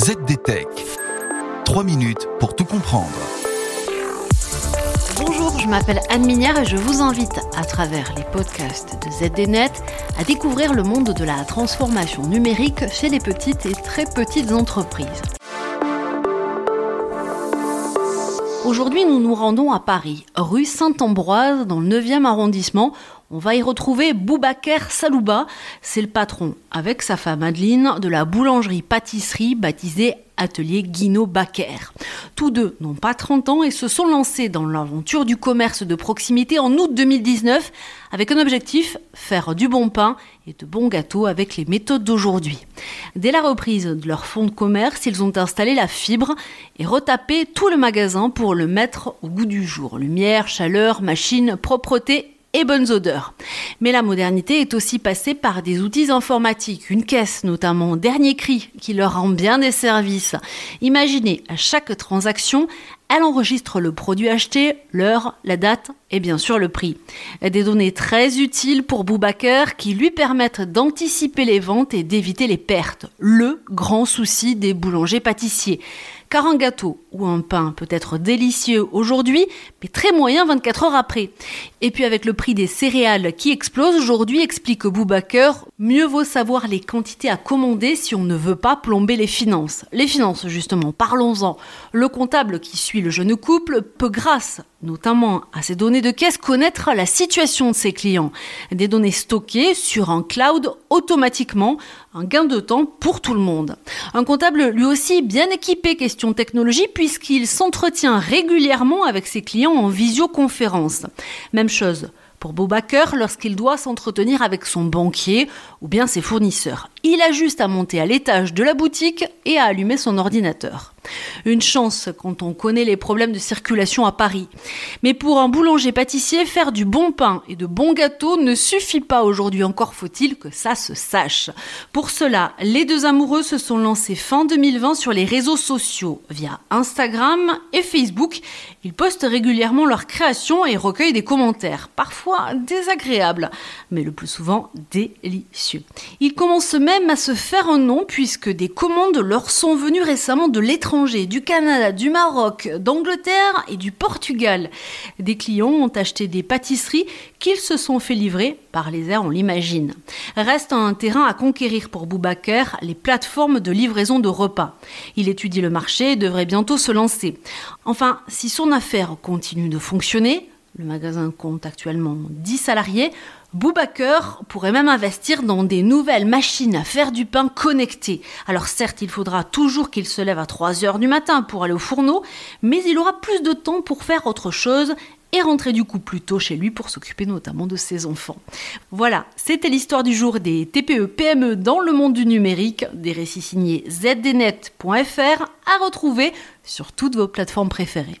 ZDTech. 3 minutes pour tout comprendre. Bonjour, je m'appelle Anne Minière et je vous invite à travers les podcasts de ZDNet à découvrir le monde de la transformation numérique chez les petites et très petites entreprises. Aujourd'hui, nous nous rendons à Paris, rue Saint-Ambroise, dans le 9e arrondissement. On va y retrouver Boubaker Salouba. C'est le patron, avec sa femme Adeline, de la boulangerie-pâtisserie baptisée Atelier Guino Baker. Tous deux n'ont pas 30 ans et se sont lancés dans l'aventure du commerce de proximité en août 2019 avec un objectif, faire du bon pain et de bons gâteaux avec les méthodes d'aujourd'hui. Dès la reprise de leur fonds de commerce, ils ont installé la fibre et retapé tout le magasin pour le mettre au goût du jour. Lumière, chaleur, machine, propreté et bonnes odeurs. Mais la modernité est aussi passée par des outils informatiques, une caisse notamment, dernier cri, qui leur rend bien des services. Imaginez, à chaque transaction, elle enregistre le produit acheté, l'heure, la date et bien sûr le prix. Des données très utiles pour Boubaker qui lui permettent d'anticiper les ventes et d'éviter les pertes. Le grand souci des boulangers-pâtissiers. Car un gâteau ou un pain peut être délicieux aujourd'hui, mais très moyen 24 heures après. Et puis avec le prix des céréales qui explose aujourd'hui, explique Boubaker, mieux vaut savoir les quantités à commander si on ne veut pas plomber les finances. Les finances justement, parlons-en. Le comptable qui suit le jeune couple peut, grâce notamment à ces données de caisse, connaître la situation de ses clients. Des données stockées sur un cloud automatiquement, un gain de temps pour tout le monde. Un comptable lui aussi bien équipé question technologie puisqu'il s'entretient régulièrement avec ses clients en visioconférence. Même chose pour Boubaker lorsqu'il doit s'entretenir avec son banquier ou bien ses fournisseurs. Il a juste à monter à l'étage de la boutique et à allumer son ordinateur. Une chance quand on connaît les problèmes de circulation à Paris. Mais pour un boulanger-pâtissier, faire du bon pain et de bons gâteaux ne suffit pas aujourd'hui. Encore faut-il que ça se sache. Pour cela, les deux amoureux se sont lancés fin 2020 sur les réseaux sociaux via Instagram et Facebook. Ils postent régulièrement leurs créations et recueillent des commentaires, parfois désagréables, mais le plus souvent délicieux. Ils commencent même à se faire un nom puisque des commandes leur sont venues récemment de l'étranger du Canada, du Maroc, d'Angleterre et du Portugal. Des clients ont acheté des pâtisseries qu'ils se sont fait livrer par les airs, on l'imagine. Reste un terrain à conquérir pour Boubaker, les plateformes de livraison de repas. Il étudie le marché et devrait bientôt se lancer. Enfin, si son affaire continue de fonctionner, le magasin compte actuellement 10 salariés. Boubaker pourrait même investir dans des nouvelles machines à faire du pain connectées. Alors certes, il faudra toujours qu'il se lève à 3 heures du matin pour aller au fourneau, mais il aura plus de temps pour faire autre chose et rentrer du coup plus tôt chez lui pour s'occuper notamment de ses enfants. Voilà, c'était l'histoire du jour des TPE-PME e dans le monde du numérique, des récits signés zdnet.fr à retrouver sur toutes vos plateformes préférées.